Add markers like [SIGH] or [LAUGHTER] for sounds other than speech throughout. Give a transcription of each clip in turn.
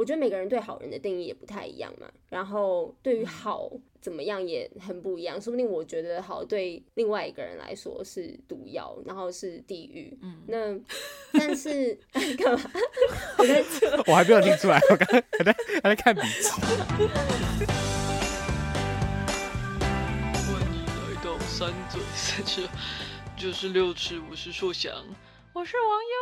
我觉得每个人对好人的定义也不太一样嘛。然后对于好怎么样也很不一样，说不定我觉得好对另外一个人来说是毒药，然后是地狱。嗯，那但是 [LAUGHS] 干嘛？我在 [LAUGHS] 我还没有听出来，我刚刚还在还在看笔记。欢迎来到三嘴三舌就是六尺，我是硕翔，我是王优，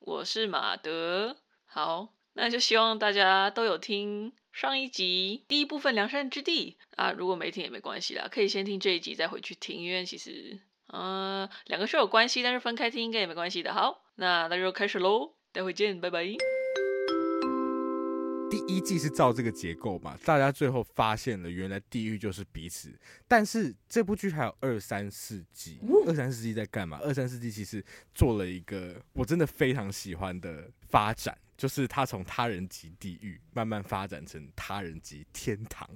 我是马德。好。那就希望大家都有听上一集第一部分《良善之地》啊，如果没听也没关系啦，可以先听这一集再回去听，因为其实嗯两个是有关系，但是分开听应该也没关系的。好，那那就开始喽，待会见，拜拜。第一季是照这个结构嘛，大家最后发现了原来地狱就是彼此，但是这部剧还有二三四季，二三四季在干嘛？二三四季其实做了一个我真的非常喜欢的发展。就是他从他人级地狱慢慢发展成他人级天堂，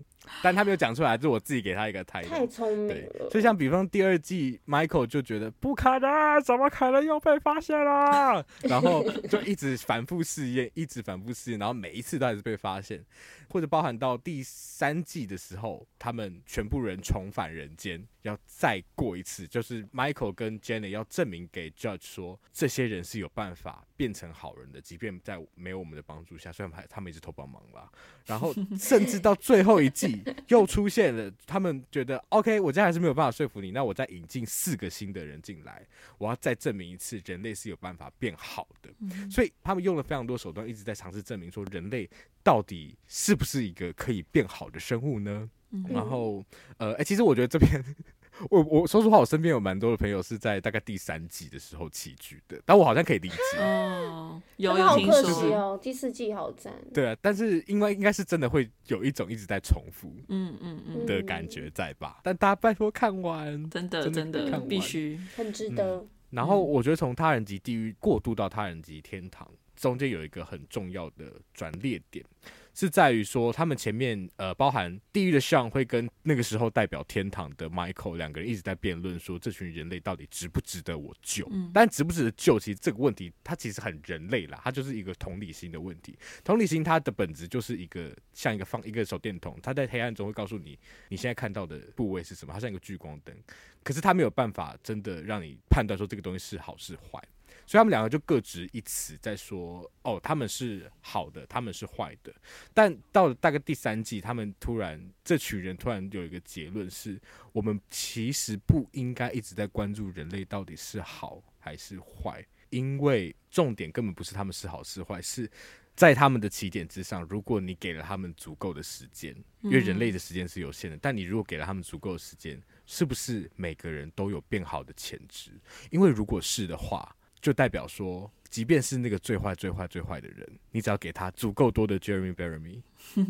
但他没有讲出来，就是我自己给他一个 [LAUGHS] 态度。太聪明了。就像比方第二季，Michael 就觉得不可能，怎么可能又被发现了？然后就一直反复试验，一直反复试验，然后每一次都还是被发现。或者包含到第三季的时候，他们全部人重返人间，要再过一次，就是 Michael 跟 Jenny 要证明给 Judge 说，这些人是有办法变成好人的，即便在没有我们的帮助下，虽然还他们一直偷帮忙啦。然后甚至到最后一季 [LAUGHS] 又出现了，他们觉得 OK，我这还是没有办法说服你，那我再引进四个新的人进来，我要再证明一次人类是有办法变好的。所以他们用了非常多手段，一直在尝试证明说人类。到底是不是一个可以变好的生物呢？嗯、然后，呃，哎、欸，其实我觉得这边，我我说实话，我身边有蛮多的朋友是在大概第三季的时候弃剧的，但我好像可以理解。哦，有有听说哦，第四季好赞。对啊，但是因为应该是真的会有一种一直在重复，嗯嗯嗯的感觉在吧？但大家拜托看完，真的真的，真的必须很值得、嗯。然后我觉得从他人级地狱过渡到他人级天堂。中间有一个很重要的转捩点，是在于说他们前面呃，包含地狱的 Sean 会跟那个时候代表天堂的 Michael 两个人一直在辩论说，这群人类到底值不值得我救？嗯、但值不值得救，其实这个问题它其实很人类啦，它就是一个同理心的问题。同理心它的本质就是一个像一个放一个手电筒，它在黑暗中会告诉你你现在看到的部位是什么，它像一个聚光灯，可是它没有办法真的让你判断说这个东西是好是坏。所以他们两个就各执一词，在说哦，他们是好的，他们是坏的。但到了大概第三季，他们突然这群人突然有一个结论是：我们其实不应该一直在关注人类到底是好还是坏，因为重点根本不是他们是好是坏，是在他们的起点之上。如果你给了他们足够的时间，因为人类的时间是有限的，但你如果给了他们足够的时间，是不是每个人都有变好的潜质？因为如果是的话。就代表说，即便是那个最坏、最坏、最坏的人，你只要给他足够多的 Jeremy Bearimy，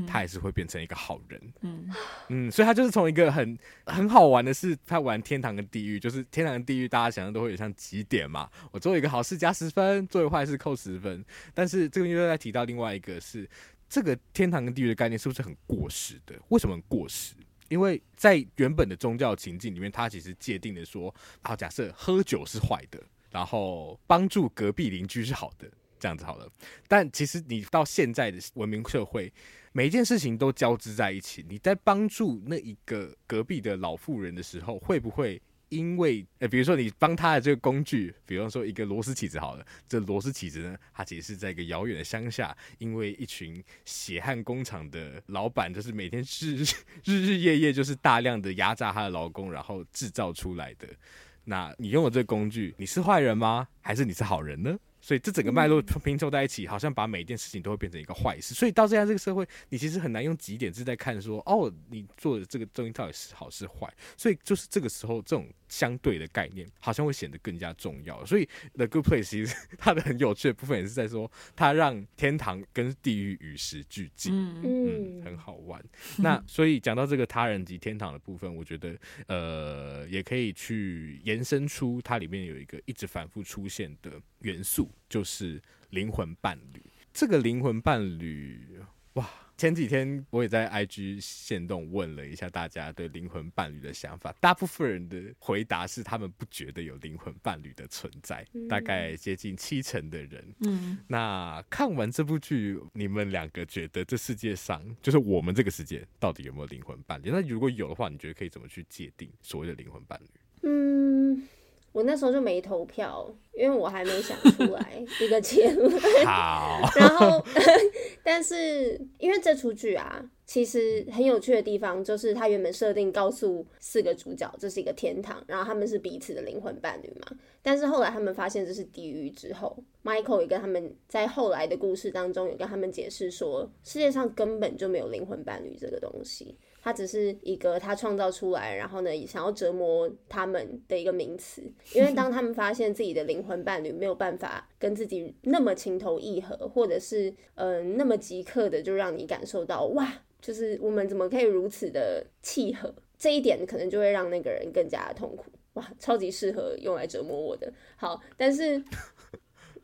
他还是会变成一个好人。嗯 [LAUGHS] 嗯，所以他就是从一个很很好玩的是，他玩天堂跟地狱，就是天堂跟地狱，大家想象都会有像几点嘛。我做一个好事加十分，做一个坏事扣十分。但是这个又在提到另外一个是，这个天堂跟地狱的概念是不是很过时的？为什么很过时？因为在原本的宗教情境里面，他其实界定的说，好，假设喝酒是坏的。然后帮助隔壁邻居是好的，这样子好了。但其实你到现在的文明社会，每一件事情都交织在一起。你在帮助那一个隔壁的老妇人的时候，会不会因为呃，比如说你帮他的这个工具，比方说一个螺丝起子好了，这螺丝起子呢，它其实是在一个遥远的乡下，因为一群血汗工厂的老板，就是每天日日 [LAUGHS] 日日夜夜就是大量的压榨他的劳工，然后制造出来的。那你用了这工具，你是坏人吗？还是你是好人呢？所以这整个脉络拼凑在一起，好像把每一件事情都会变成一个坏事。所以到现在这个社会，你其实很难用几点是在看说，哦，你做的这个东西到底是好是坏。所以就是这个时候，这种相对的概念好像会显得更加重要。所以 The Good Place 其实 [LAUGHS] 它的很有趣的部分也是在说，它让天堂跟地狱与时俱进，嗯，嗯，很好玩。那所以讲到这个他人及天堂的部分，我觉得呃，也可以去延伸出它里面有一个一直反复出现的元素。就是灵魂伴侣，这个灵魂伴侣，哇，前几天我也在 IG 线动问了一下大家对灵魂伴侣的想法，大部分人的回答是他们不觉得有灵魂伴侣的存在，嗯、大概接近七成的人。嗯，那看完这部剧，你们两个觉得这世界上就是我们这个世界到底有没有灵魂伴侣？那如果有的话，你觉得可以怎么去界定所谓的灵魂伴侣？嗯。我那时候就没投票，因为我还没想出来 [LAUGHS] 一个结论。好，然后，[LAUGHS] 但是因为这出剧啊，其实很有趣的地方就是，他原本设定告诉四个主角这是一个天堂，然后他们是彼此的灵魂伴侣嘛。但是后来他们发现这是地狱之后，Michael 也跟他们在后来的故事当中有跟他们解释说，世界上根本就没有灵魂伴侣这个东西。它只是一个他创造出来，然后呢，也想要折磨他们的一个名词。因为当他们发现自己的灵魂伴侣没有办法跟自己那么情投意合，或者是嗯、那么即刻的就让你感受到哇，就是我们怎么可以如此的契合？这一点可能就会让那个人更加痛苦。哇，超级适合用来折磨我的。好，但是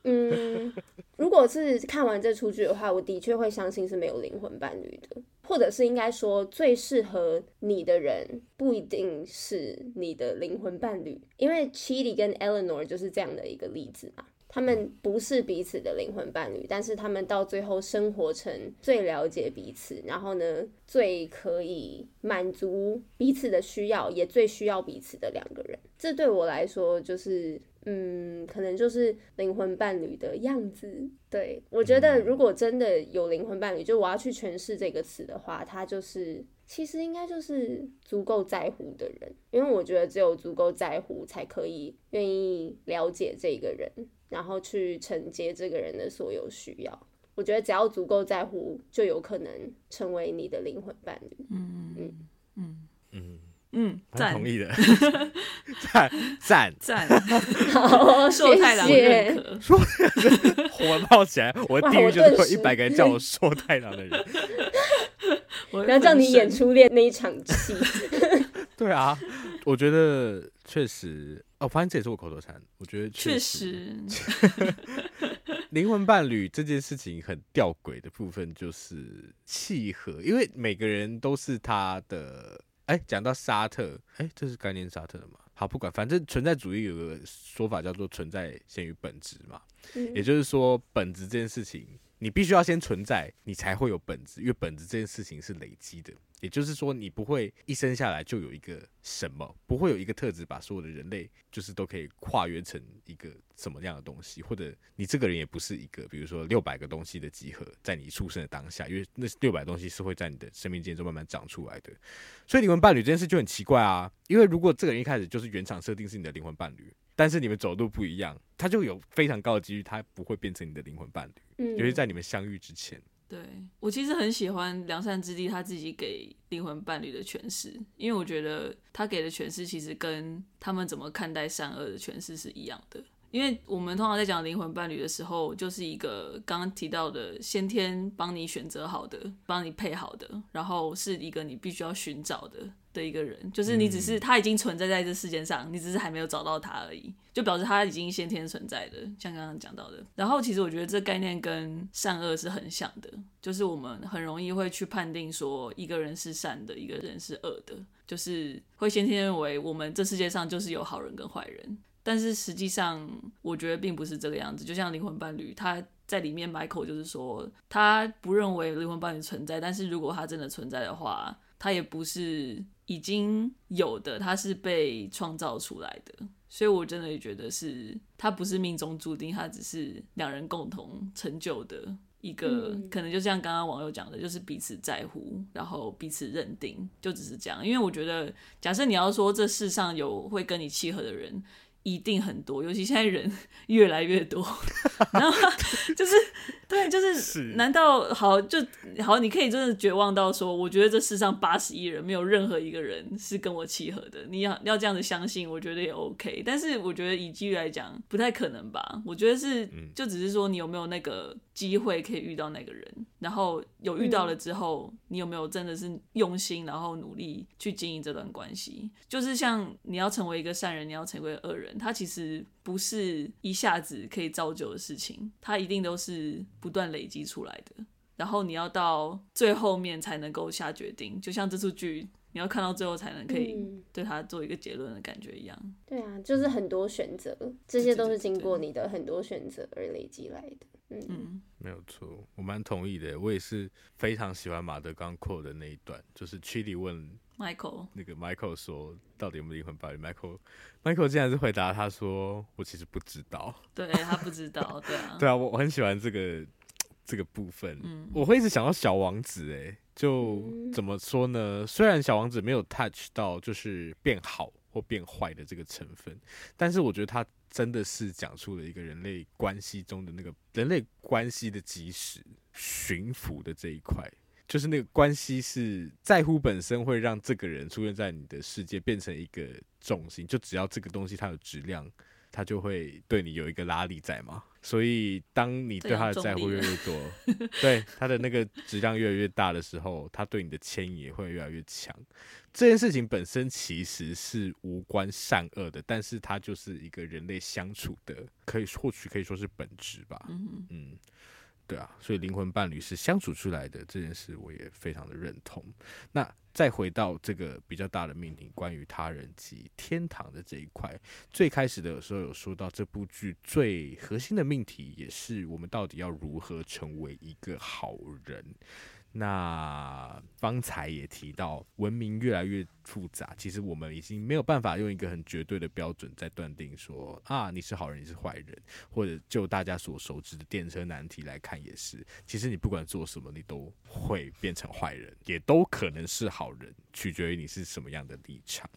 嗯，如果是看完这出剧的话，我的确会相信是没有灵魂伴侣的。或者是应该说，最适合你的人不一定是你的灵魂伴侣，因为 Chidi 跟 Eleanor 就是这样的一个例子嘛。他们不是彼此的灵魂伴侣，但是他们到最后生活成最了解彼此，然后呢，最可以满足彼此的需要，也最需要彼此的两个人。这对我来说就是。嗯，可能就是灵魂伴侣的样子。对，我觉得，如果真的有灵魂伴侣，就我要去诠释这个词的话，他就是其实应该就是足够在乎的人，因为我觉得只有足够在乎，才可以愿意了解这个人，然后去承接这个人的所有需要。我觉得只要足够在乎，就有可能成为你的灵魂伴侣。嗯嗯嗯嗯。同意的，[LAUGHS] 赞赞赞，好，硕太郎认可，说火冒起来，我的地狱就是会一百个人叫我硕太郎的人，然后叫你演初恋那一场戏。[LAUGHS] 对啊，我觉得确实，哦，发现这也是我口头禅。我觉得确实，[LAUGHS] 灵魂伴侣这件事情很吊诡的部分就是契合，因为每个人都是他的。哎，讲到沙特，哎，这是概念沙特的吗？好，不管，反正存在主义有个说法叫做存在先于本质嘛，嗯、也就是说，本质这件事情，你必须要先存在，你才会有本质，因为本质这件事情是累积的。也就是说，你不会一生下来就有一个什么，不会有一个特质把所有的人类就是都可以跨越成一个什么样的东西，或者你这个人也不是一个，比如说六百个东西的集合，在你出生的当下，因为那六百东西是会在你的生命间中慢慢长出来的。所以灵魂伴侣这件事就很奇怪啊，因为如果这个人一开始就是原厂设定是你的灵魂伴侣，但是你们走路不一样，他就有非常高的几率他不会变成你的灵魂伴侣，嗯，尤其在你们相遇之前。对，我其实很喜欢良善之地他自己给灵魂伴侣的诠释，因为我觉得他给的诠释其实跟他们怎么看待善恶的诠释是一样的。因为我们通常在讲灵魂伴侣的时候，就是一个刚刚提到的先天帮你选择好的、帮你配好的，然后是一个你必须要寻找的的一个人，就是你只是他已经存在在这世界上，你只是还没有找到他而已，就表示他已经先天存在的，像刚刚讲到的。然后其实我觉得这概念跟善恶是很像的，就是我们很容易会去判定说一个人是善的，一个人是恶的，就是会先天认为我们这世界上就是有好人跟坏人。但是实际上，我觉得并不是这个样子。就像灵魂伴侣，他在里面，Michael 就是说，他不认为灵魂伴侣存在。但是如果他真的存在的话，他也不是已经有的，他是被创造出来的。所以我真的也觉得是，他不是命中注定，他只是两人共同成就的一个，嗯、可能就像刚刚网友讲的，就是彼此在乎，然后彼此认定，就只是这样。因为我觉得，假设你要说这世上有会跟你契合的人。一定很多，尤其现在人 [LAUGHS] 越来越多，[LAUGHS] 然后 [LAUGHS] 就是对，就是难道好就好？你可以真的绝望到说，我觉得这世上八十亿人没有任何一个人是跟我契合的。你要要这样子相信，我觉得也 OK。但是我觉得以几率来讲，不太可能吧？我觉得是，就只是说你有没有那个机会可以遇到那个人，然后有遇到了之后，你有没有真的是用心，然后努力去经营这段关系？就是像你要成为一个善人，你要成为恶人。他其实不是一下子可以造就的事情，他一定都是不断累积出来的。然后你要到最后面才能够下决定，就像这出剧，你要看到最后才能可以对他做一个结论的感觉一样。嗯。对啊，就是很多选择，这些都是经过你的很多选择而累积来的。嗯，嗯，没有错，我蛮同意的。我也是非常喜欢马德刚 quote 的那一段，就是 Chidi 问 Michael 那个 Michael 说到底有没有灵魂伴侣？Michael Michael 竟然是回答他说我其实不知道。[LAUGHS] 对，他不知道，[LAUGHS] 对啊，对啊，我我很喜欢这个这个部分。嗯，我会一直想到小王子，哎，就怎么说呢？虽然小王子没有 touch 到就是变好或变坏的这个成分，但是我觉得它。真的是讲出了一个人类关系中的那个人类关系的基石，驯服的这一块，就是那个关系是在乎本身会让这个人出现在你的世界，变成一个重心。就只要这个东西它有质量，它就会对你有一个拉力在嘛。所以当你对他的在乎越来越多，[LAUGHS] 对他的那个质量越来越大的时候，他对你的牵引也会越来越强。这件事情本身其实是无关善恶的，但是它就是一个人类相处的，可以或许可以说是本质吧。嗯嗯，对啊，所以灵魂伴侣是相处出来的这件事，我也非常的认同。那再回到这个比较大的命题，关于他人及天堂的这一块，最开始的时候有说到这部剧最核心的命题，也是我们到底要如何成为一个好人。那方才也提到，文明越来越复杂，其实我们已经没有办法用一个很绝对的标准在断定说啊，你是好人，你是坏人，或者就大家所熟知的电车难题来看也是，其实你不管做什么，你都会变成坏人，也都可能是好人，取决于你是什么样的立场。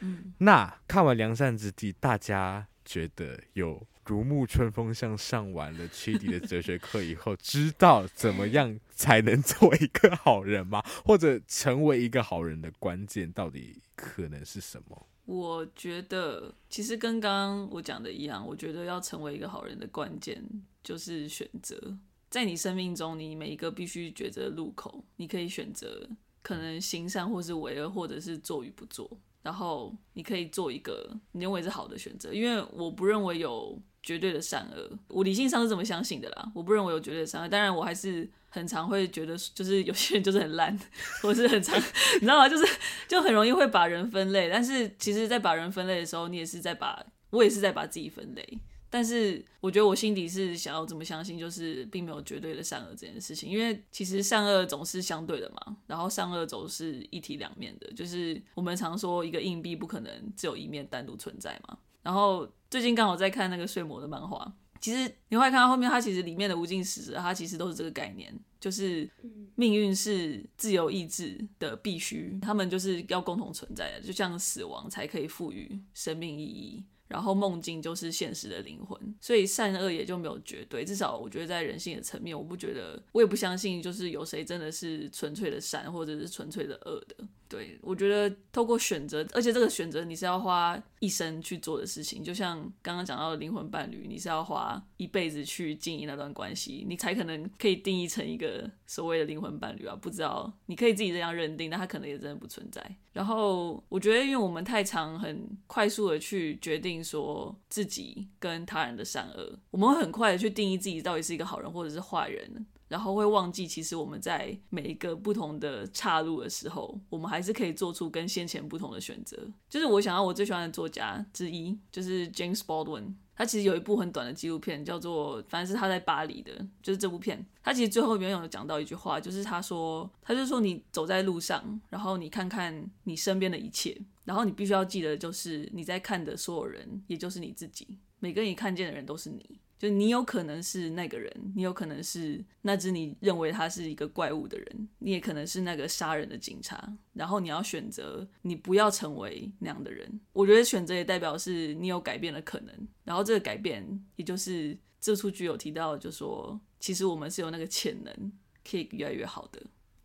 嗯，那看完《良善之地》，大家觉得有？如沐春风，像上完了 Chidi 的哲学课以后，知道怎么样才能做一个好人吗？或者成为一个好人的关键到底可能是什么？我觉得其实跟刚刚我讲的一样，我觉得要成为一个好人的关键就是选择。在你生命中，你每一个必须抉择的路口，你可以选择可能行善，或是为恶，或者是做与不做。然后你可以做一个你认为是好的选择，因为我不认为有。绝对的善恶，我理性上是怎么相信的啦。我不认为有绝对的善恶，当然我还是很常会觉得，就是有些人就是很烂，或是很常，你知道吗？就是就很容易会把人分类。但是其实，在把人分类的时候，你也是在把，我也是在把自己分类。但是我觉得我心底是想要这么相信，就是并没有绝对的善恶这件事情，因为其实善恶总是相对的嘛，然后善恶总是一体两面的，就是我们常说一个硬币不可能只有一面单独存在嘛。然后最近刚好在看那个睡魔的漫画，其实你会看到后面，它其实里面的无尽使者，它其实都是这个概念，就是命运是自由意志的必须，他们就是要共同存在的，就像死亡才可以赋予生命意义。然后梦境就是现实的灵魂，所以善恶也就没有绝对。至少我觉得在人性的层面，我不觉得，我也不相信，就是有谁真的是纯粹的善，或者是纯粹的恶的。对，我觉得透过选择，而且这个选择你是要花一生去做的事情，就像刚刚讲到的灵魂伴侣，你是要花一辈子去经营那段关系，你才可能可以定义成一个所谓的灵魂伴侣啊。不知道你可以自己这样认定，但他可能也真的不存在。然后我觉得，因为我们太常很快速的去决定说自己跟他人的善恶，我们会很快的去定义自己到底是一个好人或者是坏人。然后会忘记，其实我们在每一个不同的岔路的时候，我们还是可以做出跟先前不同的选择。就是我想要我最喜欢的作家之一，就是 James Baldwin。他其实有一部很短的纪录片，叫做反正是他在巴黎的，就是这部片。他其实最后一边有讲到一句话，就是他说，他就说你走在路上，然后你看看你身边的一切，然后你必须要记得，就是你在看的所有人，也就是你自己，每个你看见的人都是你。就你有可能是那个人，你有可能是那只你认为他是一个怪物的人，你也可能是那个杀人的警察。然后你要选择，你不要成为那样的人。我觉得选择也代表是你有改变的可能。然后这个改变，也就是这出剧有提到，就说其实我们是有那个潜能，可以越来越好的。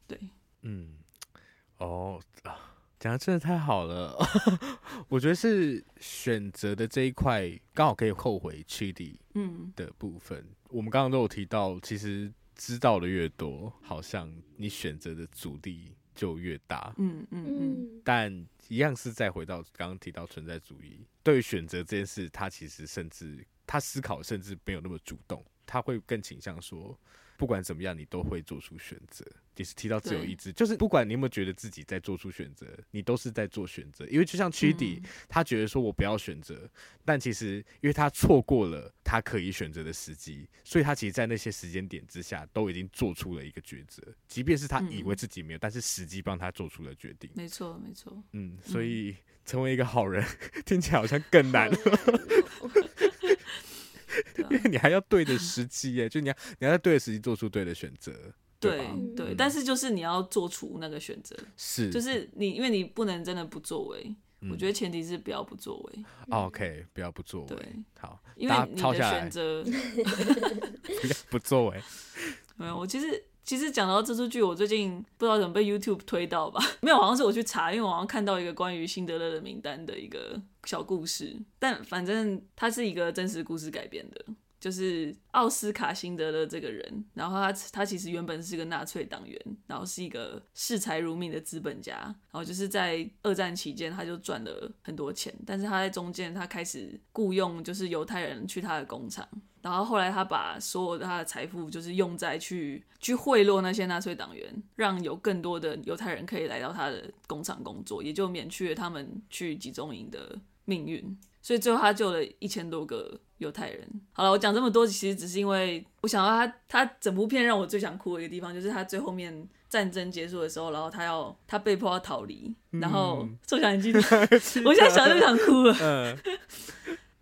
对，嗯，哦。讲的真的太好了，[LAUGHS] 我觉得是选择的这一块刚好可以后悔 Chidi 嗯的部分。嗯、我们刚刚都有提到，其实知道的越多，好像你选择的阻力就越大。嗯嗯嗯。但一样是再回到刚刚提到存在主义，对于选择这件事，他其实甚至他思考甚至没有那么主动，他会更倾向说。不管怎么样，你都会做出选择。也是提到自由意志，就是不管你有没有觉得自己在做出选择，你都是在做选择。因为就像 Chidi，嗯、他觉得说我不要选择，但其实因为他错过了他可以选择的时机，所以他其实，在那些时间点之下，都已经做出了一个抉择。即便是他以为自己没有，嗯、但是时机帮他做出了决定。没错，没错。嗯，所以成为一个好人，嗯、听起来好像更难。[LAUGHS] [LAUGHS] [LAUGHS] 因为你还要对的时机耶，[LAUGHS] 就你要你要在对的时机做出对的选择。对对，但是就是你要做出那个选择，是，就是你，因为你不能真的不作为。嗯、我觉得前提是不要不作为。OK，不要不作为。对，好，因为你的选择不 [LAUGHS] 要不作为。没有，我其实其实讲到这出剧，我最近不知道怎么被 YouTube 推到吧？[LAUGHS] 没有，好像是我去查，因为我好像看到一个关于辛德勒的名单的一个小故事，但反正它是一个真实故事改编的。就是奥斯卡辛德勒这个人，然后他他其实原本是个纳粹党员，然后是一个视财如命的资本家，然后就是在二战期间他就赚了很多钱，但是他在中间他开始雇佣就是犹太人去他的工厂，然后后来他把所有的他的财富就是用在去去贿赂那些纳粹党员，让有更多的犹太人可以来到他的工厂工作，也就免去了他们去集中营的命运。所以最后他救了一千多个犹太人。好了，我讲这么多，其实只是因为我想到他，他整部片让我最想哭的一个地方，就是他最后面战争结束的时候，然后他要他被迫要逃离，然后受想你记得，[LAUGHS] 我现在想就想哭了。[LAUGHS] 嗯，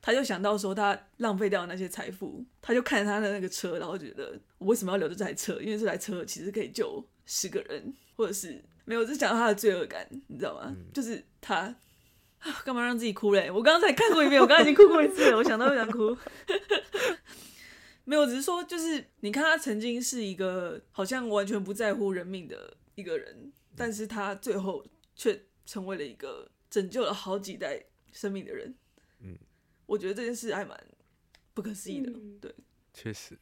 他就想到说他浪费掉那些财富，他就看着他的那个车，然后觉得我为什么要留着这台车？因为这台车其实可以救十个人，或者是没有，就讲到他的罪恶感，你知道吗？就是他。干嘛让自己哭嘞？我刚刚才看过一遍，我刚刚已经哭过一次了。我想到就想哭，[LAUGHS] 没有，只是说，就是你看他曾经是一个好像完全不在乎人命的一个人，但是他最后却成为了一个拯救了好几代生命的人。嗯，我觉得这件事还蛮不可思议的。对，确实，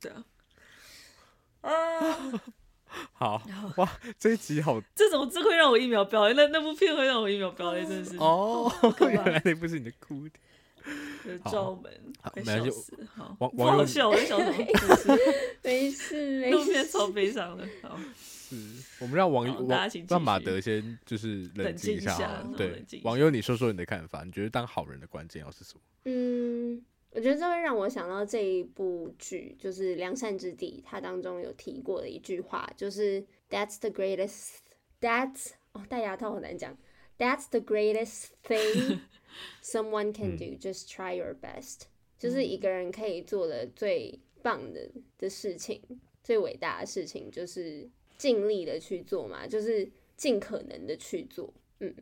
对啊，[LAUGHS] 啊。好哇，这一集好，[LAUGHS] 这种这会让我一秒飙泪，那那部片会让我一秒飙泪，真的是。哦，原来那部是你的哭点，罩门，没事，好，不好笑，我在想什么？[LAUGHS] 没事，没事，那部片超悲伤的，好，是我们让网友让马德先就是冷静一下，对，网友你说说你的看法，你觉得当好人的关键要是什么？嗯。我觉得这会让我想到这一部剧，就是《良善之地》，它当中有提过的一句话，就是 "That's the greatest, that's 哦，戴牙套好难讲，That's the greatest thing [LAUGHS] someone can do, just try your best。就是一个人可以做的最棒的的事情，最伟大的事情，就是尽力的去做嘛，就是尽可能的去做。嗯，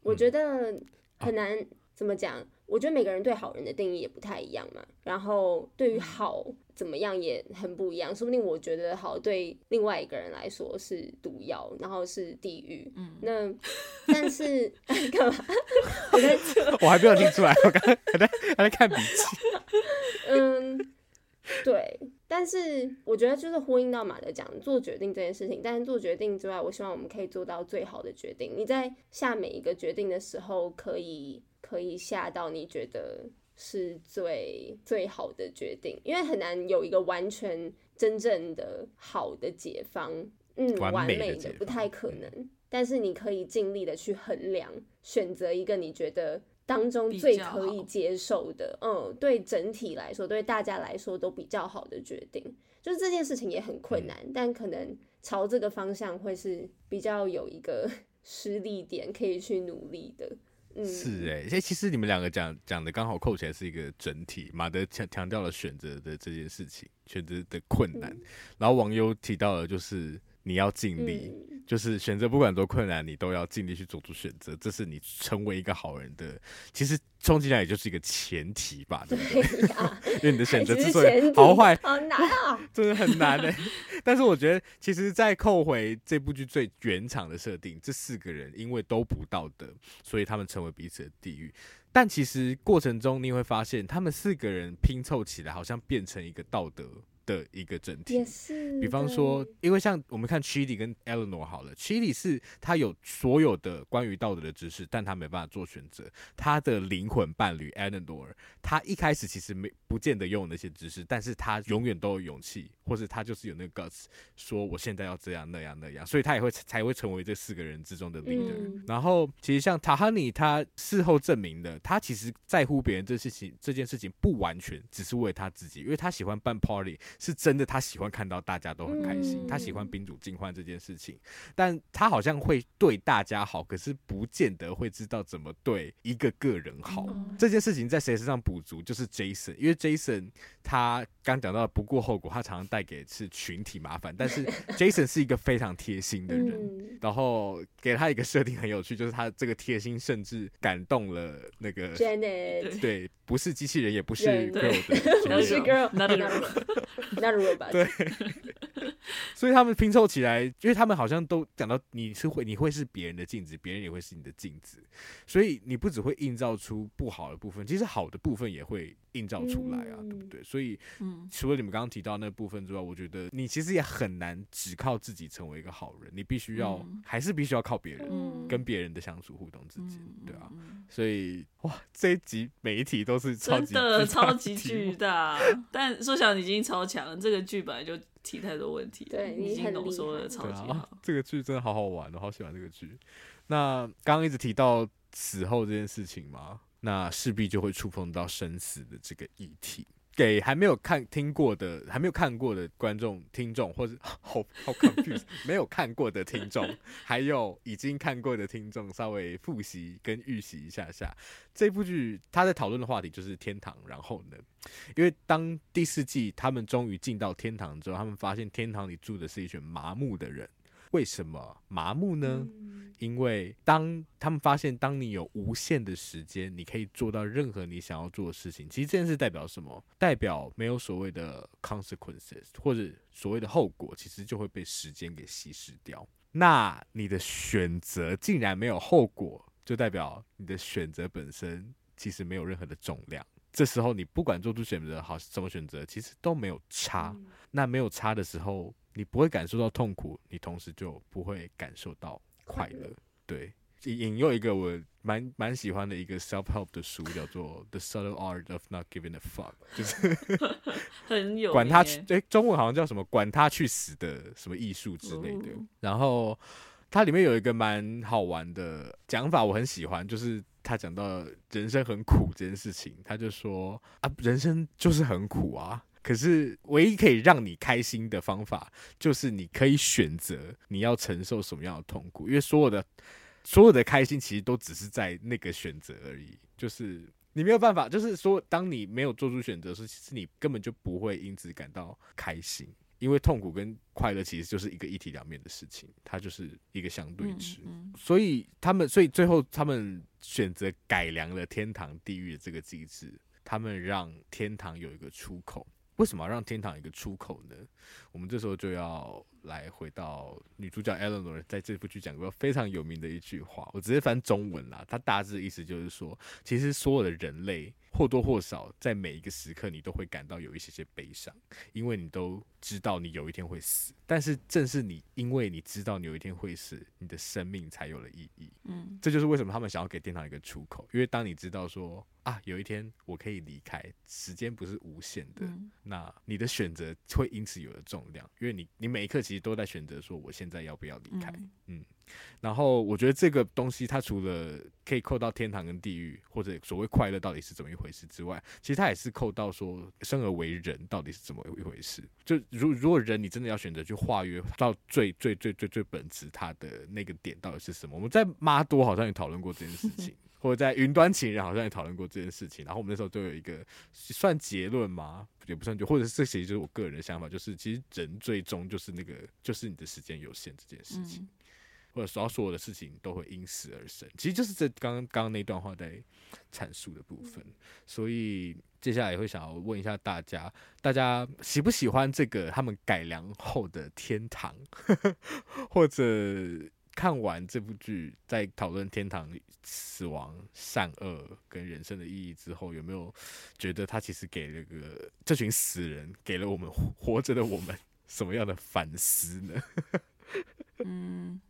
我觉得很难怎么讲。我觉得每个人对好人的定义也不太一样嘛，然后对于好怎么样也很不一样。说不定我觉得好对另外一个人来说是毒药，然后是地狱。嗯，那但是 [LAUGHS] 干嘛？我在 [LAUGHS] 我还没有听出来，我刚刚 [LAUGHS] 还在还在看笔记。嗯，对。但是我觉得就是呼应到马的讲做决定这件事情，但是做决定之外，我希望我们可以做到最好的决定。你在下每一个决定的时候，可以。可以下到你觉得是最最好的决定，因为很难有一个完全真正的好的解方，嗯，完美的不太可能。但是你可以尽力的去衡量，选择一个你觉得当中最可以接受的，嗯，对整体来说，对大家来说都比较好的决定。就是这件事情也很困难，嗯，但可能朝这个方向会是比较有一个 [LAUGHS] 施力点可以去努力的。嗯是哎、欸，哎，其实你们两个讲讲的刚好扣起来是一个整体。马德强强调了选择的这件事情，选择的困难，嗯、然后网友提到了就是。你要尽力，嗯、就是选择不管多困难，你都要尽力去做出选择。这是你成为一个好人的，其实充其量也就是一个前提吧，对不对？[LAUGHS] 因为你的选择之所以好坏，好难啊，[LAUGHS] 真的很难哎。但是我觉得，其实，在扣回这部剧最原厂的设定，这四个人因为都不道德，所以他们成为彼此的地狱。但其实过程中，你会发现，他们四个人拼凑起来，好像变成一个道德的一个整体。也是。比方说，因为像我们看 Chidi 跟 Eleanor 好了，Chidi 是他有所有的关于道德的知识，但他没办法做选择。他的灵魂伴侣 Eleanor，他一开始其实没不见得拥有那些知识，但是他永远都有勇气，或是他就是有那个 guts，说我现在要这样那样那样，所以他也会才会成为这四个人之中的 leader。嗯、然后，其实像 Tahani，他事后证明的，他其实在乎别人这事情，这件事情不完全只是为他自己，因为他喜欢办 party，是真的，他喜欢看到大家都很开心，嗯、他喜欢宾主尽欢这件事情。但他好像会对大家好，可是不见得会知道怎么对一个个人好。嗯、这件事情在谁身上补足，就是 Jason，因为 Jason 他刚讲到的不顾后果，他常常带给是群体麻烦，但是 [LAUGHS] Jason 是一个非常贴心的人，嗯、然后给他一个设定很有趣，就是他这个贴心甚至感动了那个 Janet，对，不是机器人，也不是 girl 的，[LAUGHS] 不是 girl，not [LAUGHS] a robot，not a robot，对。[LAUGHS] 所以他们拼凑起来，因为他们好像都讲到你是会，你会是别人的镜子，别人也会是你的镜子，所以你不只会映照出不好的部分，其实好的部分也会映照出来啊，嗯、对不对？所以，除了你们刚刚提到那部分之外，我觉得你其实也很难只靠自己成为一个好人，你必须要、嗯、还是必须要靠别人，嗯、跟别人的相处互动之间，对啊。所以，哇，这一集每一题都是超级真的超级巨大，[LAUGHS] 但硕翔已经超强了，这个剧本来就。提太多问题，对，你已经浓缩的超级好。啊、[LAUGHS] 这个剧真的好好玩，我好喜欢这个剧。那刚刚一直提到死后这件事情嘛，那势必就会触碰到生死的这个议题。给还没有看听过的、还没有看过的观众、听众，或者 [LAUGHS] 好好 confused 没有看过的听众，还有已经看过的听众，稍微复习跟预习一下下这部剧。他在讨论的话题就是天堂，然后呢，因为当第四季他们终于进到天堂之后，他们发现天堂里住的是一群麻木的人。为什么麻木呢？因为当他们发现，当你有无限的时间，你可以做到任何你想要做的事情。其实这件事代表什么？代表没有所谓的 consequences，或者所谓的后果，其实就会被时间给稀释掉。那你的选择竟然没有后果，就代表你的选择本身其实没有任何的重量。这时候你不管做出选择好，什么选择，其实都没有差。那没有差的时候。你不会感受到痛苦，你同时就不会感受到快乐。对，引用一个我蛮蛮喜欢的一个 self help 的书，叫做《The Subtle Art of Not Giving a Fuck》，就是 [LAUGHS] 很有管他去，哎，中文好像叫什么“管他去死”的什么艺术之类的。然后它里面有一个蛮好玩的讲法，我很喜欢，就是他讲到人生很苦这件事情，他就说啊，人生就是很苦啊。可是，唯一可以让你开心的方法，就是你可以选择你要承受什么样的痛苦。因为所有的所有的开心，其实都只是在那个选择而已。就是你没有办法，就是说，当你没有做出选择时，其实你根本就不会因此感到开心。因为痛苦跟快乐其实就是一个一体两面的事情，它就是一个相对值。嗯嗯、所以他们，所以最后他们选择改良了天堂地狱的这个机制，他们让天堂有一个出口。为什么要让天堂一个出口呢？我们这时候就要来回到女主角 Eleanor 在这部剧讲过非常有名的一句话，我直接翻中文啦。它大致的意思就是说，其实所有的人类或多或少在每一个时刻，你都会感到有一些些悲伤，因为你都知道你有一天会死。但是正是你，因为你知道你有一天会死，你的生命才有了意义。嗯，这就是为什么他们想要给天堂一个出口，因为当你知道说。啊，有一天我可以离开，时间不是无限的，嗯、那你的选择会因此有了重量，因为你你每一刻其实都在选择说我现在要不要离开，嗯，嗯，然后我觉得这个东西它除了可以扣到天堂跟地狱，或者所谓快乐到底是怎么一回事之外，其实它也是扣到说生而为人到底是怎么一回事。就如如果人你真的要选择去化约到最最最最最本质，它的那个点到底是什么？我们在妈多好像也讨论过这件事情。或者在云端情人好像也讨论过这件事情，然后我们那时候都有一个算结论吗？也不算就，或者是这其实就是我个人的想法，就是其实人最终就是那个，就是你的时间有限这件事情，嗯、或者说所有的事情都会因死而生，其实就是这刚刚刚那段话在阐述的部分。所以接下来也会想要问一下大家，大家喜不喜欢这个他们改良后的天堂，[LAUGHS] 或者？看完这部剧，在讨论天堂、死亡、善恶跟人生的意义之后，有没有觉得他其实给了个这群死人，给了我们活着的我们什么样的反思呢？[LAUGHS] 嗯，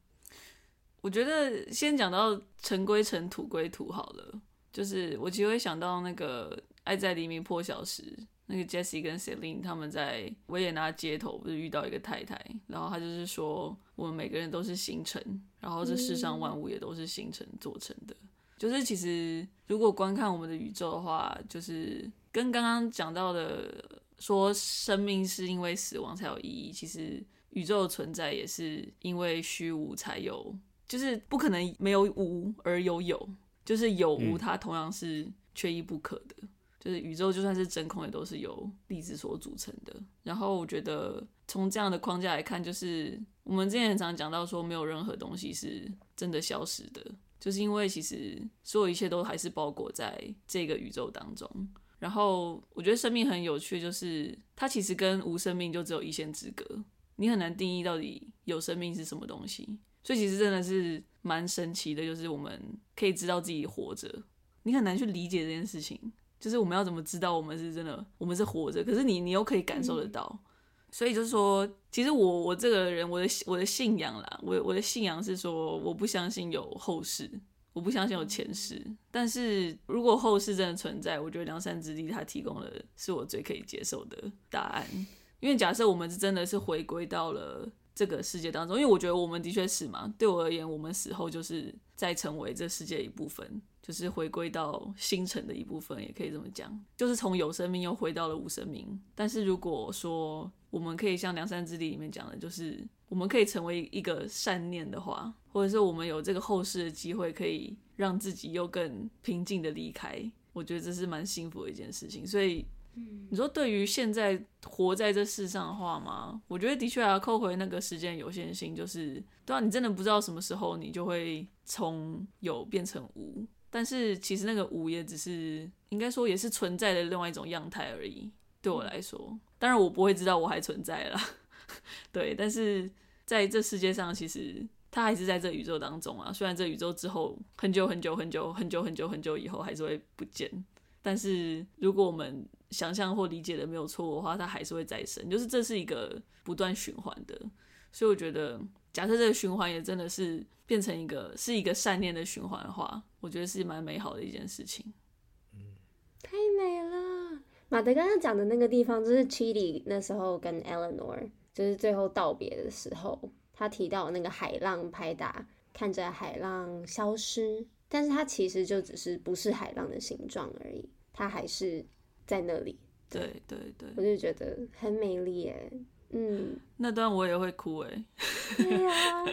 我觉得先讲到尘归尘，土归土好了。就是我其实会想到那个《爱在黎明破晓时》，那个 Jesse 跟 Celine 他们在维也纳街头不是遇到一个太太，然后他就是说我们每个人都是星辰，然后这世上万物也都是星辰做成的。就是其实如果观看我们的宇宙的话，就是跟刚刚讲到的说生命是因为死亡才有意义，其实宇宙的存在也是因为虚无才有，就是不可能没有无而有有。就是有无，它同样是缺一不可的。嗯、就是宇宙就算是真空，也都是由粒子所组成的。然后我觉得从这样的框架来看，就是我们之前很常讲到说，没有任何东西是真的消失的，就是因为其实所有一切都还是包裹在这个宇宙当中。然后我觉得生命很有趣，就是它其实跟无生命就只有一线之隔，你很难定义到底有生命是什么东西。所以其实真的是蛮神奇的，就是我们可以知道自己活着，你很难去理解这件事情。就是我们要怎么知道我们是真的，我们是活着？可是你你又可以感受得到。所以就是说，其实我我这个人，我的我的信仰啦，我我的信仰是说，我不相信有后世，我不相信有前世。但是如果后世真的存在，我觉得梁山之地它提供的是我最可以接受的答案。因为假设我们是真的是回归到了。这个世界当中，因为我觉得我们的确是嘛。对我而言，我们死后就是再成为这世界一部分，就是回归到星辰的一部分，也可以这么讲。就是从有生命又回到了无生命。但是如果说我们可以像《梁山之地》里面讲的，就是我们可以成为一个善念的话，或者是我们有这个后世的机会，可以让自己又更平静的离开，我觉得这是蛮幸福的一件事情。所以。你说对于现在活在这世上的话吗？我觉得的确要扣回那个时间有限性，就是对啊，你真的不知道什么时候你就会从有变成无。但是其实那个无也只是应该说也是存在的另外一种样态而已。对我来说，当然我不会知道我还存在啦。[LAUGHS] 对，但是在这世界上，其实它还是在这宇宙当中啊。虽然这宇宙之后很久很久很久很久很久很久以后还是会不见，但是如果我们想象或理解的没有错的话，它还是会再生，就是这是一个不断循环的。所以我觉得，假设这个循环也真的是变成一个是一个善念的循环的话，我觉得是蛮美好的一件事情。嗯，太美了。马德刚刚讲的那个地方，就是 Chidi 那时候跟 Eleanor 就是最后道别的时候，他提到那个海浪拍打，看着海浪消失，但是它其实就只是不是海浪的形状而已，它还是。在那里，对对对，我就觉得很美丽耶。嗯，那段我也会哭哎。对呀，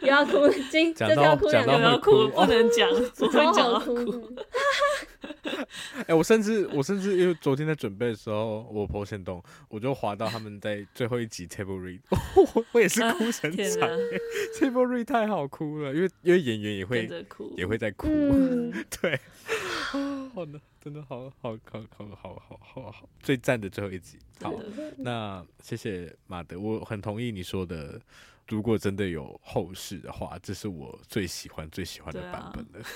又要哭，今这要哭两个。要哭，不能讲，不会讲哭。[LAUGHS] 哎，我甚至我甚至因为昨天在准备的时候，我 po 限动，我就滑到他们在最后一集 table read，[LAUGHS] 我也是哭成惨。[LAUGHS] table read 太好哭了，因为因为演员也会也会在哭，对，好的。真的好好好好好好好好，最赞的最后一集。好，那谢谢马德，我很同意你说的。如果真的有后世的话，这是我最喜欢最喜欢的版本了。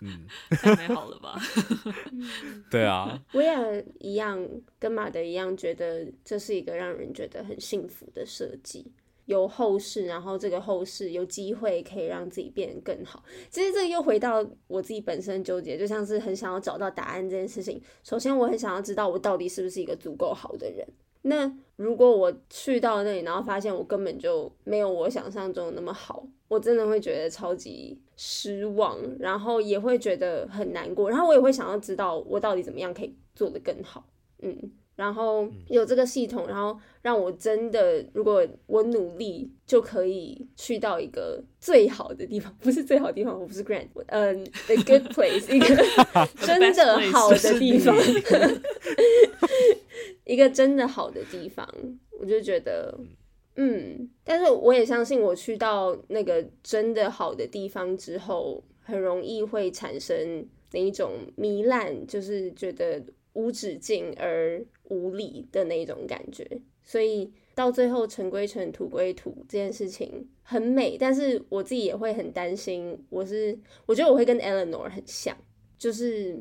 [LAUGHS] 太美好了吧？[LAUGHS] [LAUGHS] 对啊，我也一样，跟马德一样，觉得这是一个让人觉得很幸福的设计。有后世，然后这个后世有机会可以让自己变得更好。其实这个又回到我自己本身纠结，就像是很想要找到答案这件事情。首先，我很想要知道我到底是不是一个足够好的人。那如果我去到那里，然后发现我根本就没有我想象中的那么好，我真的会觉得超级失望，然后也会觉得很难过。然后我也会想要知道我到底怎么样可以做得更好。嗯。然后有这个系统，然后让我真的，如果我努力，就可以去到一个最好的地方，不是最好的地方，我不是 grand，嗯，the good place，一个 [LAUGHS] 真的好的地方，[LAUGHS] 一个真的好的地方，我就觉得，嗯，但是我也相信，我去到那个真的好的地方之后，很容易会产生那一种糜烂，就是觉得无止境而无理的那种感觉，所以到最后尘归尘，土归土这件事情很美，但是我自己也会很担心。我是我觉得我会跟 Eleanor 很像，就是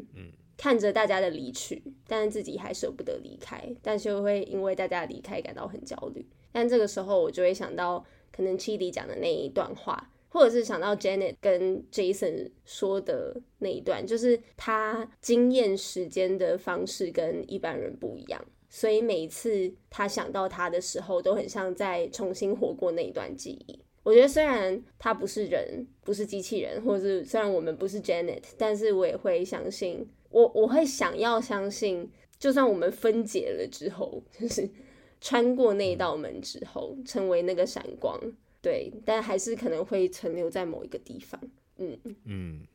看着大家的离去，但是自己还舍不得离开，但是又会因为大家离开感到很焦虑。但这个时候我就会想到可能 c h i d 讲的那一段话。或者是想到 Janet 跟 Jason 说的那一段，就是他经验时间的方式跟一般人不一样，所以每次他想到他的时候，都很像在重新活过那一段记忆。我觉得虽然他不是人，不是机器人，或者是虽然我们不是 Janet，但是我也会相信，我我会想要相信，就算我们分解了之后，就是穿过那一道门之后，成为那个闪光。对，但还是可能会存留在某一个地方。嗯嗯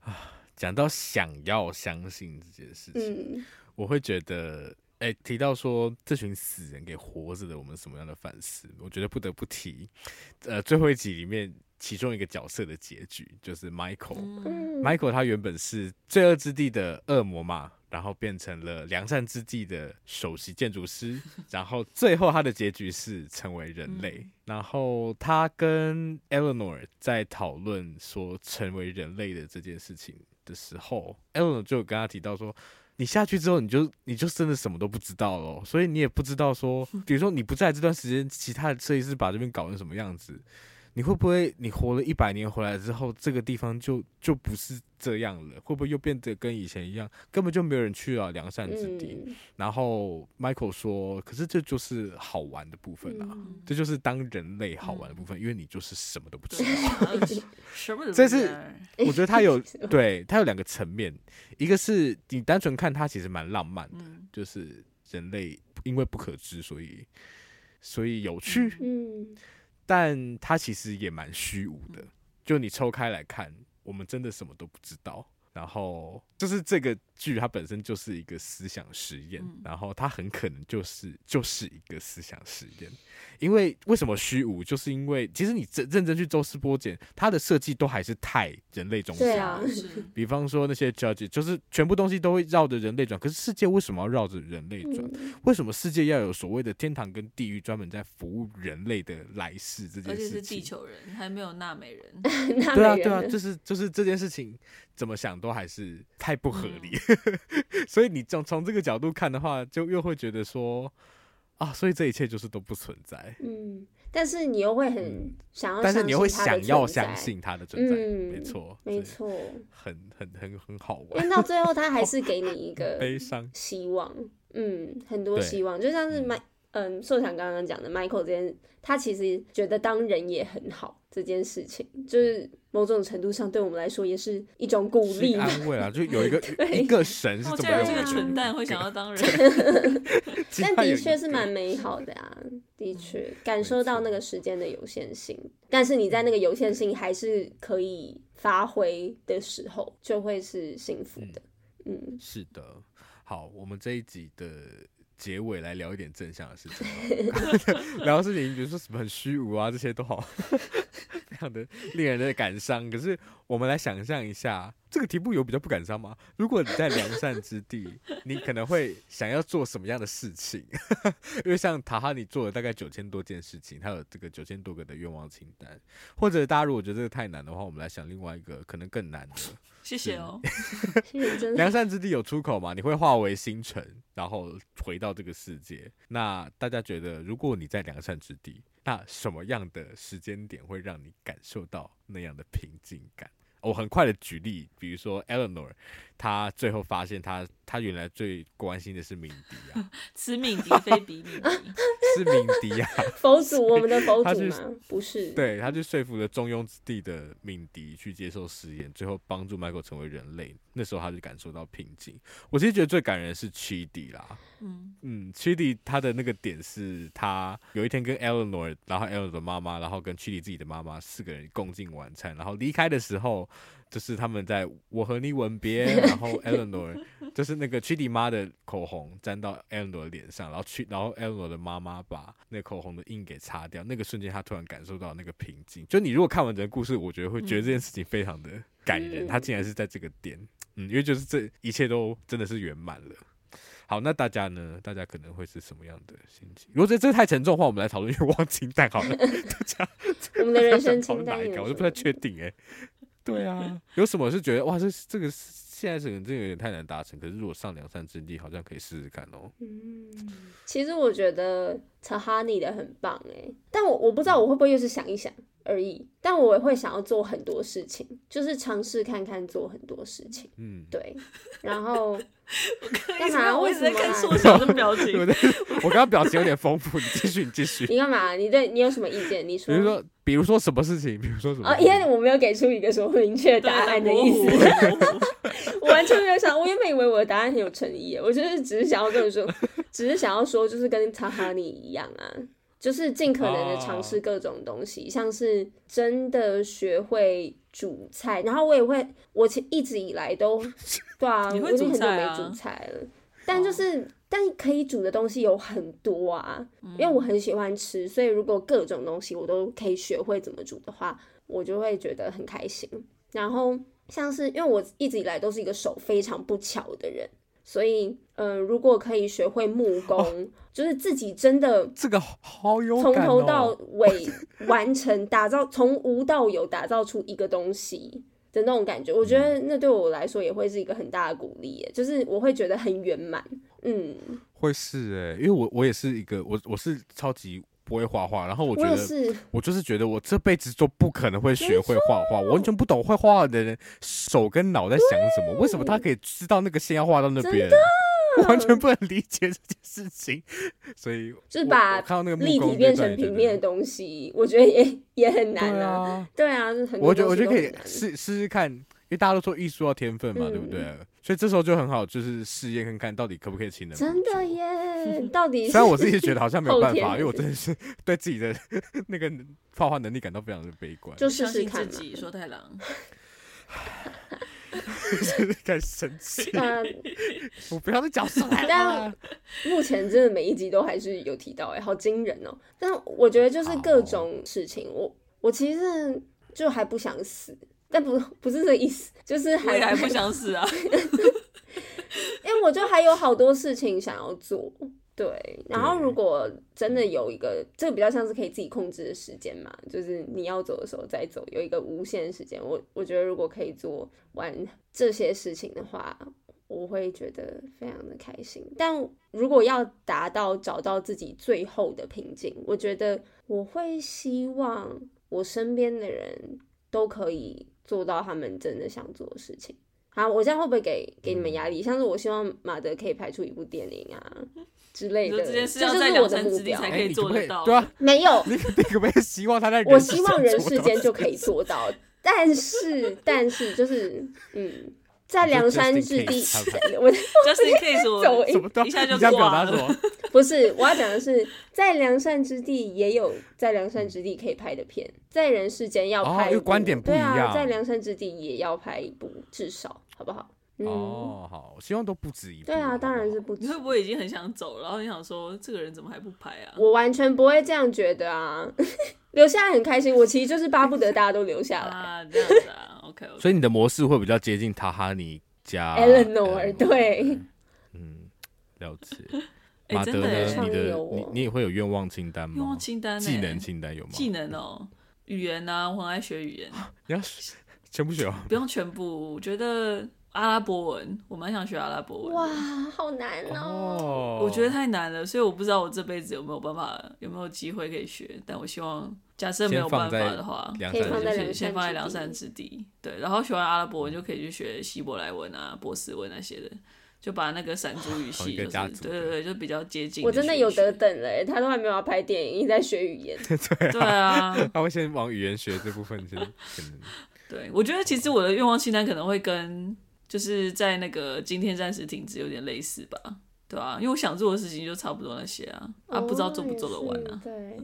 啊，讲到想要相信这件事情，嗯、我会觉得，哎、欸，提到说这群死人给活着的我们什么样的反思？我觉得不得不提，呃，最后一集里面其中一个角色的结局，就是 Michael。嗯、Michael 他原本是罪恶之地的恶魔嘛。然后变成了良善之地的首席建筑师，[LAUGHS] 然后最后他的结局是成为人类。嗯、然后他跟 Eleanor 在讨论说成为人类的这件事情的时候，Eleanor 就跟他提到说：“你下去之后，你就你就真的什么都不知道了，所以你也不知道说，[LAUGHS] 比如说你不在这段时间，其他的设计师把这边搞成什么样子。”你会不会，你活了一百年回来之后，这个地方就就不是这样了？会不会又变得跟以前一样，根本就没有人去了良善之地？嗯、然后 Michael 说：“可是这就是好玩的部分啊，嗯、这就是当人类好玩的部分，嗯、因为你就是什么都不知道。[LAUGHS] [LAUGHS] 什么？这是我觉得他有 [LAUGHS] 对他有两个层面，一个是你单纯看他其实蛮浪漫的，嗯、就是人类因为不可知，所以所以有趣。嗯。”但它其实也蛮虚无的，就你抽开来看，我们真的什么都不知道。然后就是这个剧，它本身就是一个思想实验，嗯、然后它很可能就是就是一个思想实验。因为为什么虚无？就是因为其实你认认真去抽丝剥茧，它的设计都还是太人类中心。对啊，比方说那些 judge，就是全部东西都会绕着人类转。可是世界为什么要绕着人类转？嗯、为什么世界要有所谓的天堂跟地狱，专门在服务人类的来世这件事情？而且是地球人，还没有纳美人。[LAUGHS] 对啊，对啊，就是就是这件事情。怎么想都还是太不合理，嗯、[LAUGHS] 所以你从从这个角度看的话，就又会觉得说啊，所以这一切就是都不存在。嗯，但是你又会很想要，但是你又会想要相信它的存在，嗯、没错，没错，很很很很好玩。因为到最后，他还是给你一个悲伤希望，嗯，很多希望，就像是买嗯硕强刚刚讲的，Michael 这件，他其实觉得当人也很好。这件事情就是某种程度上对我们来说也是一种鼓励、安慰啊！就有一个 [LAUGHS] 一个神是怎么样？这个蠢蛋会想要当人，[LAUGHS] 但的确是蛮美好的啊！的确感受到那个时间的有限性，但是你在那个有限性还是可以发挥的时候，就会是幸福的。嗯，嗯是的。好，我们这一集的。结尾来聊一点正向的事情，[LAUGHS] 聊事情，比如说什么很虚无啊，这些都好，[LAUGHS] 非常的令人的感伤。可是我们来想象一下，这个题目有比较不感伤吗？如果你在良善之地，你可能会想要做什么样的事情？[LAUGHS] 因为像塔哈，你做了大概九千多件事情，他有这个九千多个的愿望清单。或者大家如果觉得这个太难的话，我们来想另外一个可能更难的。谢谢哦。[LAUGHS] 良善之地有出口吗？你会化为星辰，然后回到这个世界。那大家觉得，如果你在良善之地，那什么样的时间点会让你感受到那样的平静感？我很快的举例，比如说 Eleanor，他最后发现他他原来最关心的是敏迪啊，[LAUGHS] 此敏迪非彼敏迪，[LAUGHS] 是敏迪啊，[LAUGHS] 佛祖，我们的佛祖吗？不是，对，他就说服了中庸之地的敏迪去接受实验，最后帮助 Michael 成为人类。那时候他就感受到平静。我其实觉得最感人的是 Chidi 啦，嗯嗯，Chidi 他的那个点是他有一天跟 Eleanor，然后 Eleanor 的妈妈，然后跟 Chidi 自己的妈妈四个人共进晚餐，然后离开的时候。就是他们在我和你吻别，然后 Eleanor [LAUGHS] 就是那个 Chidi 妈的口红沾到 Eleanor 的脸上，然后去，然后 Eleanor 的妈妈把那口红的印给擦掉。那个瞬间，他突然感受到那个平静。就你如果看完整个故事，我觉得会觉得这件事情非常的感人。他竟然是在这个点，嗯，因为就是这一切都真的是圆满了。好，那大家呢？大家可能会是什么样的心情？如果这这太沉重的话，我们来讨论愿望清单好了。[LAUGHS] 大家，我们的人生清单哪一个？我都不太确定哎。对啊，有什么是觉得哇，这这个现在可能这个有点太难达成，可是如果上梁山之地，好像可以试试看哦。嗯，其实我觉得 Tahani 的很棒哎，但我我不知道我会不会又是想一想。而已，但我也会想要做很多事情，就是尝试看看做很多事情。嗯，对。然后 [LAUGHS] 干嘛？为什么？缩小的表情。[LAUGHS] 我刚刚表情有点丰富，你继续，你继续。你干嘛？你对你有什么意见？你说。比如说，比如说什么事情？比如说什么？啊，因为我没有给出一个什么明确答案的意思。[LAUGHS] 我完全没有想，我原本以为我的答案很有诚意，我就是只是想要跟你说，只是想要说，就是跟 Tahani 一样啊。就是尽可能的尝试各种东西，oh. 像是真的学会煮菜，然后我也会，我其一直以来都，[LAUGHS] 对啊，我已经很久没煮菜了，但就是，oh. 但可以煮的东西有很多啊，因为我很喜欢吃，所以如果各种东西我都可以学会怎么煮的话，我就会觉得很开心。然后像是，因为我一直以来都是一个手非常不巧的人。所以，嗯、呃，如果可以学会木工，哦、就是自己真的这个好有从头到尾 [LAUGHS] 完成打造，从无到有打造出一个东西的那种感觉，我觉得那对我来说也会是一个很大的鼓励，就是我会觉得很圆满。嗯，会是哎，因为我我也是一个我我是超级。不会画画，然后我觉得我，我就是觉得我这辈子都不可能会学会画画，我完全不懂会画画的人手跟脑在想什么，为什么他可以知道那个线要画到那边，我完全不能理解这件事情，所以就是把看到那个立体变成平面的东西，我觉得也也很难啊，对啊，对啊，很我觉得我觉得可以试试试看。因为大家都说艺术要天分嘛，嗯、对不对？所以这时候就很好，就是试验看看到底可不可以亲人。真的耶，[LAUGHS] 到底虽然我自己觉得好像没有办法，因为我真的是对自己的 [LAUGHS] 那个画画能力感到非常的悲观。就试试看自己说太郎，[LAUGHS] 开始生气。我不要再讲出来了。但目前真的每一集都还是有提到，哎，好惊人哦！但我觉得就是各种事情，我我其实就还不想死。但不不是这个意思，就是还还不想死啊，[LAUGHS] 因为我就还有好多事情想要做，对。然后如果真的有一个，这个比较像是可以自己控制的时间嘛，就是你要走的时候再走，有一个无限时间。我我觉得如果可以做完这些事情的话，我会觉得非常的开心。但如果要达到找到自己最后的平静，我觉得我会希望我身边的人都可以。做到他们真的想做的事情。好，我这样会不会给给你们压力？像是我希望马德可以拍出一部电影啊 [LAUGHS] 之类的，这就是我的目标。才可以做得到。对啊，没有。[LAUGHS] 你你可不可以希望他在？我希望人世间就可以做到，但是但是就是嗯。在梁山之地，[LAUGHS] 我 just in case 我一下就挂了。[LAUGHS] 不是，我要讲的是，在梁山之地也有在梁山之地可以拍的片，在人世间要拍，观点不一样。对啊，在梁山之地也要拍一部，至少好不好？哦，好，我希望都不止一部。对啊，当然是不止。你会不会已经很想走，然后你想说，这个人怎么还不拍啊？我完全不会这样觉得啊，留下来很开心。我其实就是巴不得大家都留下来啊，这样子啊。OK，所以你的模式会比较接近塔哈尼加 Eleanor，对，嗯，了解。[LAUGHS] 马德呢？你的你你也会有愿望清单吗？愿望清单，技能清单有吗？技能哦，语言呐，我很爱学语言。[LAUGHS] 你要全部学？不用全部，我觉得阿拉伯文，我蛮想学阿拉伯文。哇，好难哦！我觉得太难了，所以我不知道我这辈子有没有办法，有没有机会可以学。但我希望。假设没有办法的话，可以放在先先放在良善之地。对，然后学完阿拉伯文就可以去学希伯来文啊、波斯文那些的，就把那个闪族语系，就是对对对，就比较接近。我真的有得等嘞，他都还没有要拍电影，你在学语言。[LAUGHS] 对啊，他会先往语言学这部分先。[LAUGHS] 对，我觉得其实我的愿望清单可能会跟就是在那个今天暂时停止有点类似吧。对啊，因为我想做的事情就差不多那些啊，啊，不知道做不做得完啊。对，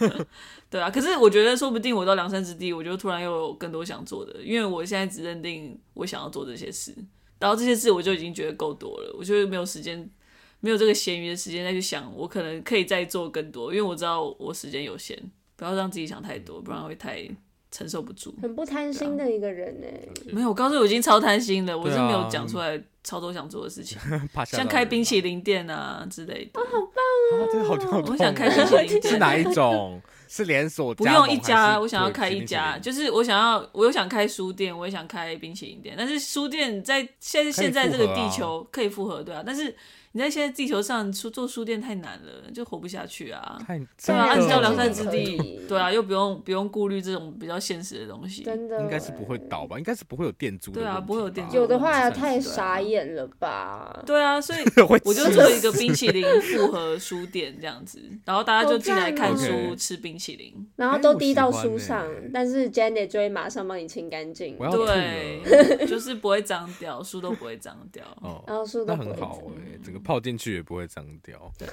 [LAUGHS] 对啊，可是我觉得说不定我到梁山之地，我就突然又有更多想做的，因为我现在只认定我想要做这些事，然后这些事我就已经觉得够多了，我就没有时间，没有这个闲余的时间再去想，我可能可以再做更多，因为我知道我时间有限，不要让自己想太多，不然会太承受不住。很不贪心的一个人呢。没有，我刚才我已经超贪心了，我是没有讲出来超多想做的事情，[LAUGHS] 像开冰淇淋店啊之类的。哦，好棒哦！真的好痛，我想开冰淇淋店，是哪一种？是连锁？不用一家，我想要开一家，就是我想要，我又想开书店，我也想开冰淇淋店。但是书店在现现在这个地球可以复合，对啊，但是。你在现在地球上出做书店太难了，就活不下去啊！太对啊，按照良善之地，对啊，又不用不用顾虑这种比较现实的东西，真的应该是不会倒吧？应该是不会有店租，对啊，不会有店租。有的话太傻眼了吧？对啊，所以 [LAUGHS] 我就做一个冰淇淋复合书店这样子，然后大家就进来看书、吃冰淇淋，然后都滴到书上，但是 Janet 就会马上帮你清干净。对，就是不会脏掉，书都不会脏掉。哦，[LAUGHS] 然后书都很好哎，整个。泡进去也不会脏掉。对，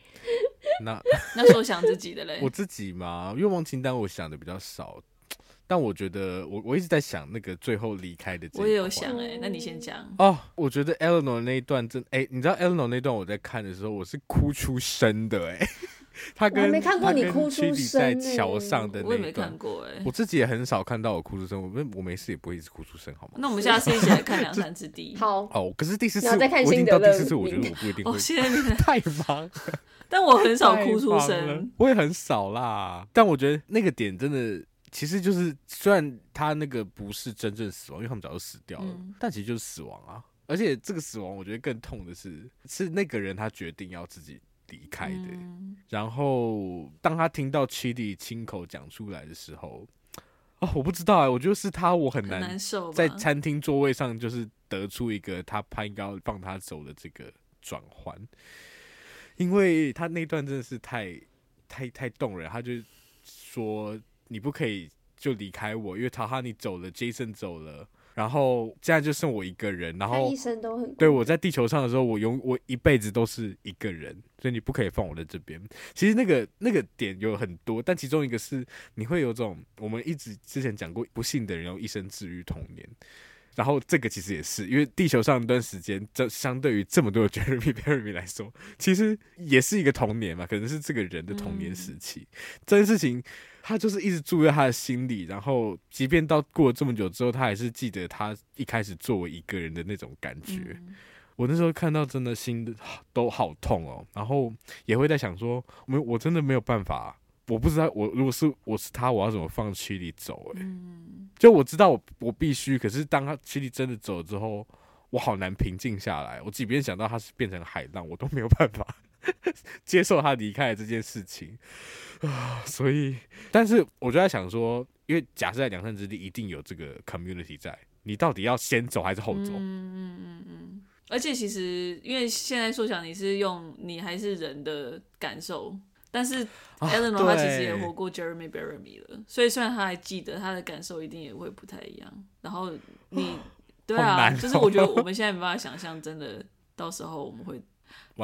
[LAUGHS] 那 [LAUGHS] 那是我想自己的嘞。[LAUGHS] 我自己嘛，愿望清单我想的比较少，但我觉得我我一直在想那个最后离开的。我也有想哎、欸，那你先讲哦。我觉得 Eleanor 那一段真哎、欸，你知道 Eleanor 那段我在看的时候，我是哭出声的哎、欸。[LAUGHS] 他跟没看过你哭出声在桥上的那一段，我也没看过哎，我自己也很少看到我哭出声，我没我没事也不会一直哭出声，好吗？那我们下次一起来看《梁山之地 [LAUGHS]》。好哦，可是第四次再看新的，第四次我觉得我不一定会。哦，现 [LAUGHS] 在太忙，但我很少哭出声，我也很少啦。但我觉得那个点真的，其实就是虽然他那个不是真正死亡，因为他们早就死掉了，嗯、但其实就是死亡啊。而且这个死亡，我觉得更痛的是，是那个人他决定要自己。离开的，嗯、然后当他听到 Chidi 亲口讲出来的时候，哦，我不知道哎，我觉得是他，我很难在餐厅座位上就是得出一个他他应该要放他走的这个转换，因为他那段真的是太太太动人，他就说你不可以就离开我，因为塔哈你走了，Jason 走了。然后现在就剩我一个人，然后一生都很对我在地球上的时候，我永我一辈子都是一个人，所以你不可以放我在这边。其实那个那个点有很多，但其中一个是你会有种我们一直之前讲过，不幸的人用一生治愈童年。然后这个其实也是因为地球上一段时间，这相对于这么多的 Jeremy Bearimy 来说，其实也是一个童年嘛，可能是这个人的童年时期。嗯、这件事情。他就是一直住在他的心里，然后即便到过了这么久之后，他还是记得他一开始作为一个人的那种感觉。嗯、我那时候看到真的心都好痛哦，然后也会在想说，我我真的没有办法，我不知道我如果是我是他，我要怎么放 Chidi 走？诶，嗯、就我知道我我必须，可是当他 Chidi 真的走了之后，我好难平静下来。我即便想到他是变成海浪，我都没有办法 [LAUGHS] 接受他离开的这件事情。啊，[SIGHS] 所以，但是我就在想说，因为假设在两山之地一定有这个 community 在，你到底要先走还是后走？嗯嗯嗯嗯。而且其实，因为现在说想你是用你还是人的感受，但是 Eleanor 他其实也活过 Jeremy Bearimy 了，所以虽然他还记得，他的感受一定也会不太一样。然后你，对啊，就是我觉得我们现在没办法想象，真的到时候我们会。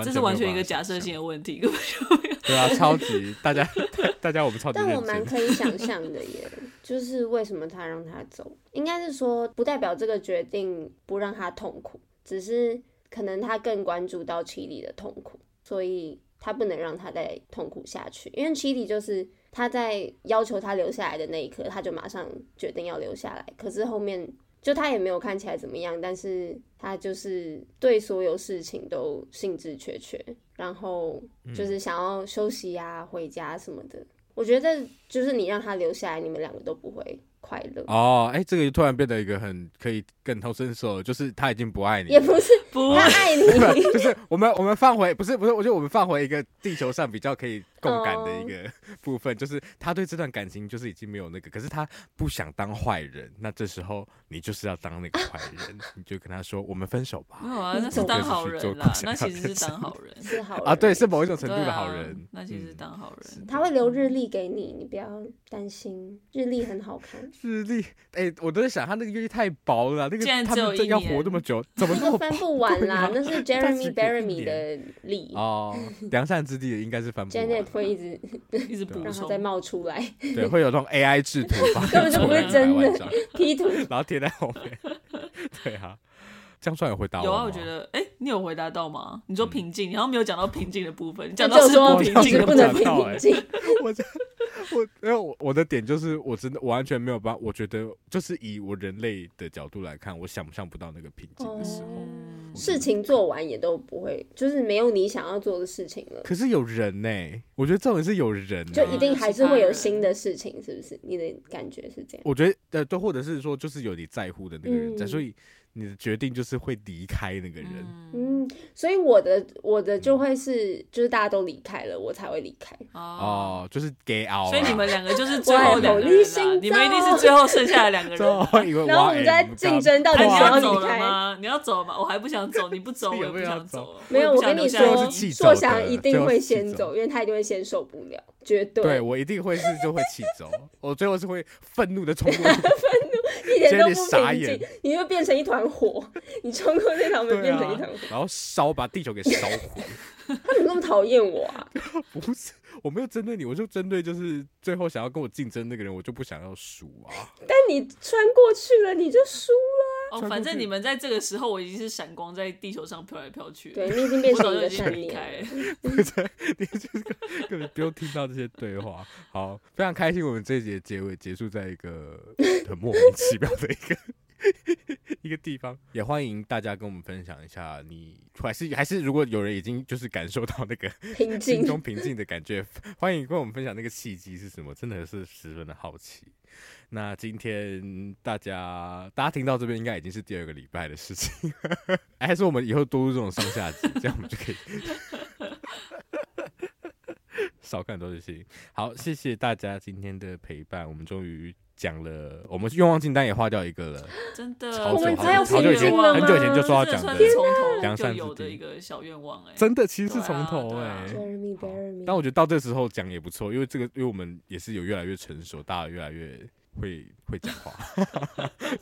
这是完全一个假设性的问题，根本就没有。对啊，超级大家，[LAUGHS] 大家我们超级。但我蛮可以想象的耶，就是为什么他让他走，应该是说不代表这个决定不让他痛苦，只是可能他更关注到 Chidi 的痛苦，所以他不能让他再痛苦下去。因为 Chidi 就是他在要求他留下来的那一刻，他就马上决定要留下来，可是后面。就他也没有看起来怎么样，但是他就是对所有事情都兴致缺缺，然后就是想要休息呀、啊、回家什么的。我觉得就是你让他留下来，你们两个都不会快乐。哦，哎、欸，这个就突然变得一个很可以感同身受，就是他已经不爱你，也不是不爱你，[LAUGHS] 就是我们我们放回，不是不是，我觉得我们放回一个地球上比较可以共感的一个部分，哦、就是他对这段感情就是已经没有那个，可是他不想当坏人，那这时候你就是要当那个坏人，你就跟他说我们分手吧。没有啊，[LAUGHS] 那是当好人啦，[LAUGHS] 那其实是当好人，是好人。啊，对，是某一种程度的好人，啊、那其实是当好人，他会留日历给你，你不要担心，日历很好看。日历，哎、欸，我都在想，他那个日历太薄了，那个他们真要活这么久，怎么那么翻不完啦？那是 Jeremy Bearimy 的力哦，[LAUGHS] 良善之地的应该是翻不完。Janet 会一直 [LAUGHS] 一直补，然后再冒出来。对，会有这种 AI 制图，[LAUGHS] 根本就不会真的 P 图，然后贴在后面。对啊，这样算有回答我？有啊，我觉得，哎、欸，你有回答到吗？你说平静，然后没有讲到平静的部分，讲到说平静不能平静。我我因为我我的点就是我真的完全没有办法，我觉得就是以我人类的角度来看，我想象不到那个瓶颈的时候，嗯、事情做完也都不会，就是没有你想要做的事情了。可是有人呢、欸，我觉得这种是有人、啊，就一定还是会有新的事情，是不是？你的感觉是这样？我觉得呃，都或者是说，就是有你在乎的那个人在，嗯、所以。你的决定就是会离开那个人，嗯，所以我的我的就会是，就是大家都离开了，我才会离开。哦，就是 get out。所以你们两个就是最后两个人，你们一定是最后剩下的两个人。[LAUGHS] 然后我们在竞争，到底你要走了吗？你要走吗？我还不想走，你不走 [LAUGHS] 我也不想走。没有，我跟你说，硕翔一定会先走，因为他一定会先受不了，绝对。对，我一定会是就会气走，我最后是会愤怒的冲过去。[LAUGHS] [LAUGHS] 一点都不平静，你就变成一团火，你冲过那条门变成一团火，啊、然后烧把地球给烧毁。[LAUGHS] 他怎么那么讨厌我啊？[LAUGHS] 不是，我没有针对你，我就针对就是最后想要跟我竞争那个人，我就不想要输啊。但你穿过去了，你就输了。哦，反正你们在这个时候，我已经是闪光在地球上飘来飘去。对，你已经变成一个闪离开。[LAUGHS] [LAUGHS] 不是，你就是 [LAUGHS] 根本不用听到这些对话。好，非常开心，我们这一节结尾结束在一个很莫名其妙的一个 [LAUGHS] 一个地方。也欢迎大家跟我们分享一下，你还是还是如果有人已经就是感受到那个平静 [LAUGHS] 心中平静的感觉，欢迎跟我们分享那个契机是什么，真的是十分的好奇。那今天大家大家听到这边应该已经是第二个礼拜的事情，[LAUGHS] 还是我们以后多录这种上下集，这样我们就可以少看很多事情。好，谢谢大家今天的陪伴，我们终于讲了，我们愿望清单也划掉一个了，真的，好久好久以前很久以前就说要讲的，从头就有的一个小愿望哎，真的其实是从头哎，但我觉得到这时候讲也不错，因为这个因为我们也是有越来越成熟，大家越来越。会 [LAUGHS] 会讲话，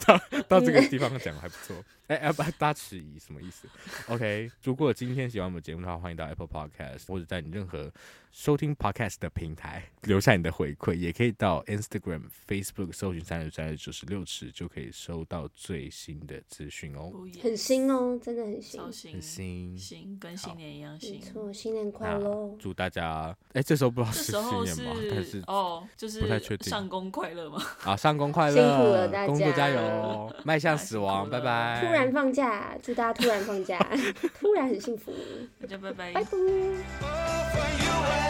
到到这个地方讲还不错。[LAUGHS] 哎哎，不，大家迟疑什么意思？OK，如果今天喜欢我们节目的话，欢迎到 Apple Podcast 或者在你任何收听 Podcast 的平台留下你的回馈，也可以到 Instagram、Facebook 搜寻三十三十九十六尺，就可以收到最新的资讯哦。很新哦，真的很新，很新，新跟新年一样新。没错，新年快乐！祝大家，哎，这时候不知道是新年吗？但是哦，就是不太确定。上工快乐吗？啊，上工快乐，辛苦了大家，工作加油，迈向死亡，[LAUGHS] 拜拜。突然放假，祝大家突然放假，[LAUGHS] 突然很幸福。大家拜拜，拜拜。